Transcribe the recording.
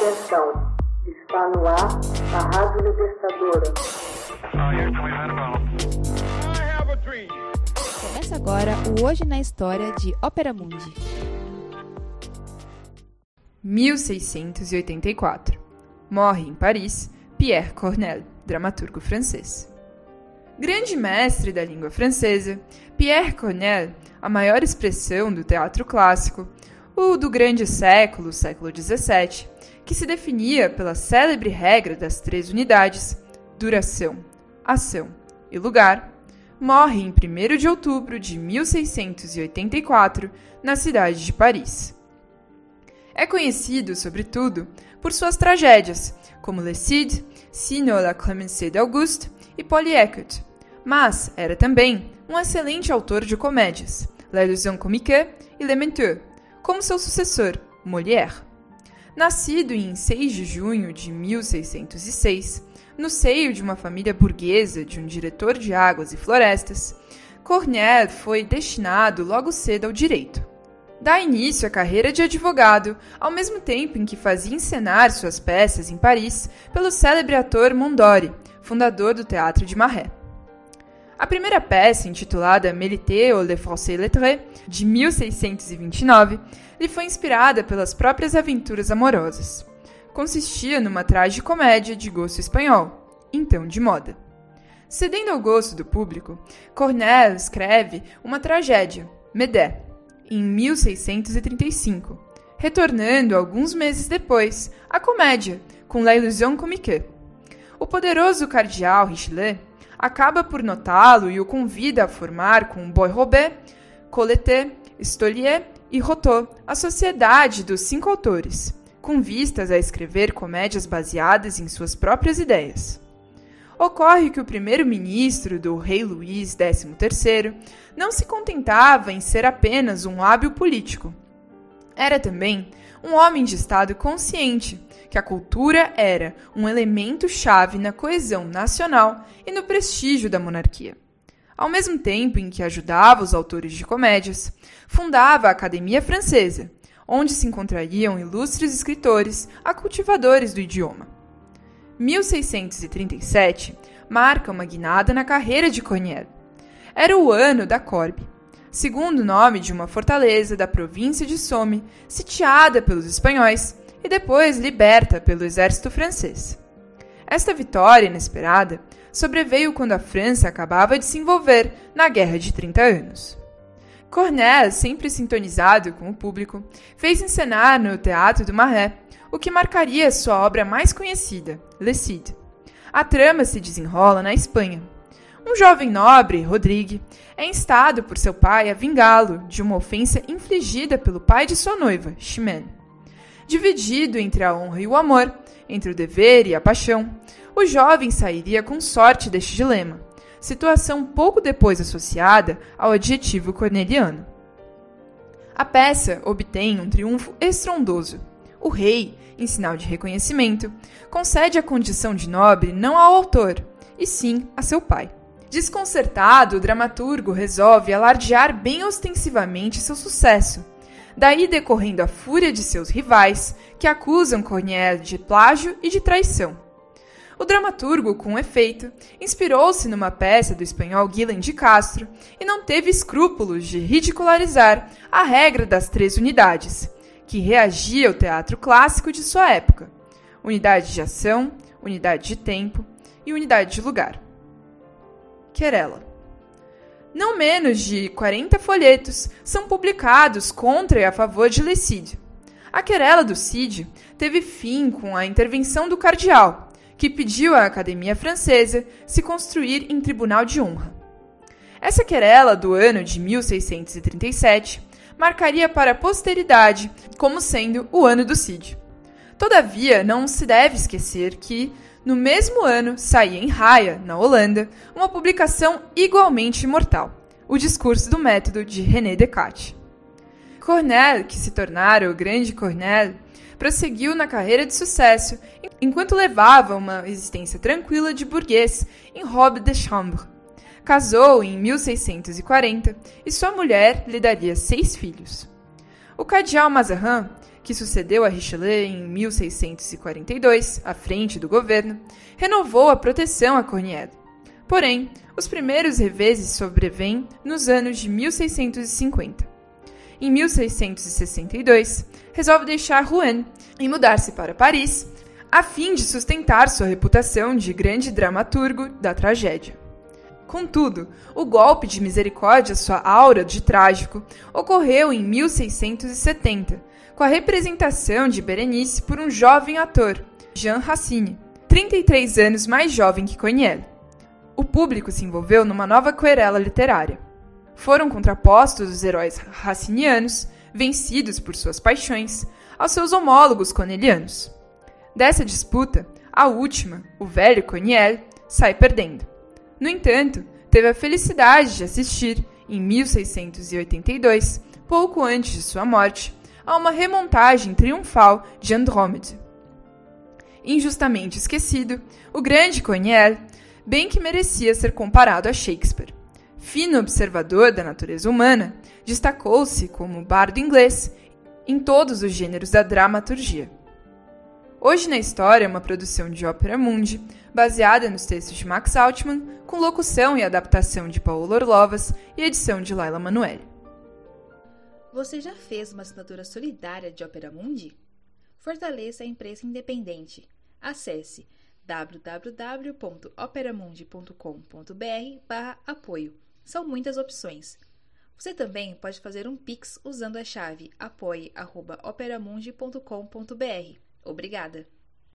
Atenção, está no ar a Rádio Libertadora. Começa agora o Hoje na História de Ópera Mundi. 1684. Morre em Paris Pierre Corneille, dramaturgo francês. Grande mestre da língua francesa, Pierre Corneille, a maior expressão do teatro clássico, o do grande século, século XVII, que se definia pela célebre regra das três unidades, duração, ação e lugar, morre em 1 de outubro de 1684 na cidade de Paris. É conhecido, sobretudo, por suas tragédias, como Le Cid, Sinon la Clemenceau d'Auguste e Polyeucte, mas era também um excelente autor de comédias, La comique e Le Menteur, como seu sucessor, Molière. Nascido em 6 de junho de 1606, no seio de uma família burguesa de um diretor de águas e florestas, Corneille foi destinado logo cedo ao direito. Dá início à carreira de advogado, ao mesmo tempo em que fazia encenar suas peças em Paris pelo célebre ator Mondori, fundador do Teatro de Marais. A primeira peça, intitulada Mélité ou Le Français Lettré, de 1629, lhe foi inspirada pelas próprias aventuras amorosas. Consistia numa tragicomédia de gosto espanhol, então de moda. Cedendo ao gosto do público, Corneille escreve uma tragédia, Médée, em 1635, retornando alguns meses depois à comédia, com La Illusion comique. O poderoso cardeal Richelieu acaba por notá-lo e o convida a formar com Bois-Robert, Colletet, Stolier e Rotot a Sociedade dos Cinco Autores, com vistas a escrever comédias baseadas em suas próprias ideias. Ocorre que o primeiro-ministro do rei Luís XIII não se contentava em ser apenas um hábil político. Era também um homem de Estado consciente que a cultura era um elemento chave na coesão nacional e no prestígio da monarquia. Ao mesmo tempo em que ajudava os autores de comédias, fundava a Academia Francesa, onde se encontrariam ilustres escritores a cultivadores do idioma. 1637 marca uma guinada na carreira de Corneille. Era o ano da Corbe, segundo nome de uma fortaleza da província de Somme, sitiada pelos espanhóis e depois liberta pelo exército francês. Esta vitória inesperada sobreveio quando a França acabava de se envolver na Guerra de 30 Anos. Corneille, sempre sintonizado com o público, fez encenar no Teatro do Marais o que marcaria sua obra mais conhecida, Le Cid. A trama se desenrola na Espanha. Um jovem nobre, Rodrigue, é instado por seu pai a vingá-lo de uma ofensa infligida pelo pai de sua noiva, Chimène. Dividido entre a honra e o amor, entre o dever e a paixão, o jovem sairia com sorte deste dilema, situação pouco depois associada ao adjetivo corneliano. A peça obtém um triunfo estrondoso. O rei, em sinal de reconhecimento, concede a condição de nobre não ao autor, e sim a seu pai. Desconcertado, o dramaturgo resolve alardear bem ostensivamente seu sucesso daí decorrendo a fúria de seus rivais, que acusam Corneille de plágio e de traição. O dramaturgo, com efeito, inspirou-se numa peça do espanhol Guilhem de Castro e não teve escrúpulos de ridicularizar a regra das três unidades, que reagia ao teatro clássico de sua época: unidade de ação, unidade de tempo e unidade de lugar. Querela. Não menos de 40 folhetos são publicados contra e a favor de Le Cid. A querela do Cid teve fim com a intervenção do cardeal, que pediu à Academia Francesa se construir em tribunal de honra. Essa querela do ano de 1637 marcaria para a posteridade como sendo o ano do Cid. Todavia, não se deve esquecer que, no mesmo ano, saía em Haia, na Holanda, uma publicação igualmente imortal, O Discurso do Método de René Descartes. Cornell, que se tornara o grande Cornell, prosseguiu na carreira de sucesso enquanto levava uma existência tranquila de burguês em robe de chambre. Casou em 1640 e sua mulher lhe daria seis filhos. O cardeal Mazarin que sucedeu a Richelieu em 1642, à frente do governo, renovou a proteção a Corniel. Porém, os primeiros reveses sobrevêm nos anos de 1650. Em 1662, resolve deixar Rouen e mudar-se para Paris, a fim de sustentar sua reputação de grande dramaturgo da tragédia. Contudo, o golpe de misericórdia, sua aura de trágico, ocorreu em 1670, com a representação de Berenice por um jovem ator, Jean Racine, 33 anos mais jovem que Cognel. O público se envolveu numa nova querela literária. Foram contrapostos os heróis racinianos, vencidos por suas paixões, aos seus homólogos conelianos. Dessa disputa, a última, o velho Cognel, sai perdendo. No entanto, teve a felicidade de assistir, em 1682, pouco antes de sua morte, a uma remontagem triunfal de Andrômede. Injustamente esquecido, o grande Cognel bem que merecia ser comparado a Shakespeare. Fino observador da natureza humana, destacou-se como bardo inglês em todos os gêneros da dramaturgia. Hoje na História é uma produção de Ópera Mundi, baseada nos textos de Max Altman, com locução e adaptação de Paulo Orlovas e edição de Laila Manoeli. Você já fez uma assinatura solidária de Ópera Mundi? Fortaleça a empresa independente. Acesse www.operamundi.com.br/apoio. São muitas opções. Você também pode fazer um Pix usando a chave apoie.operamundi.com.br. Obrigada!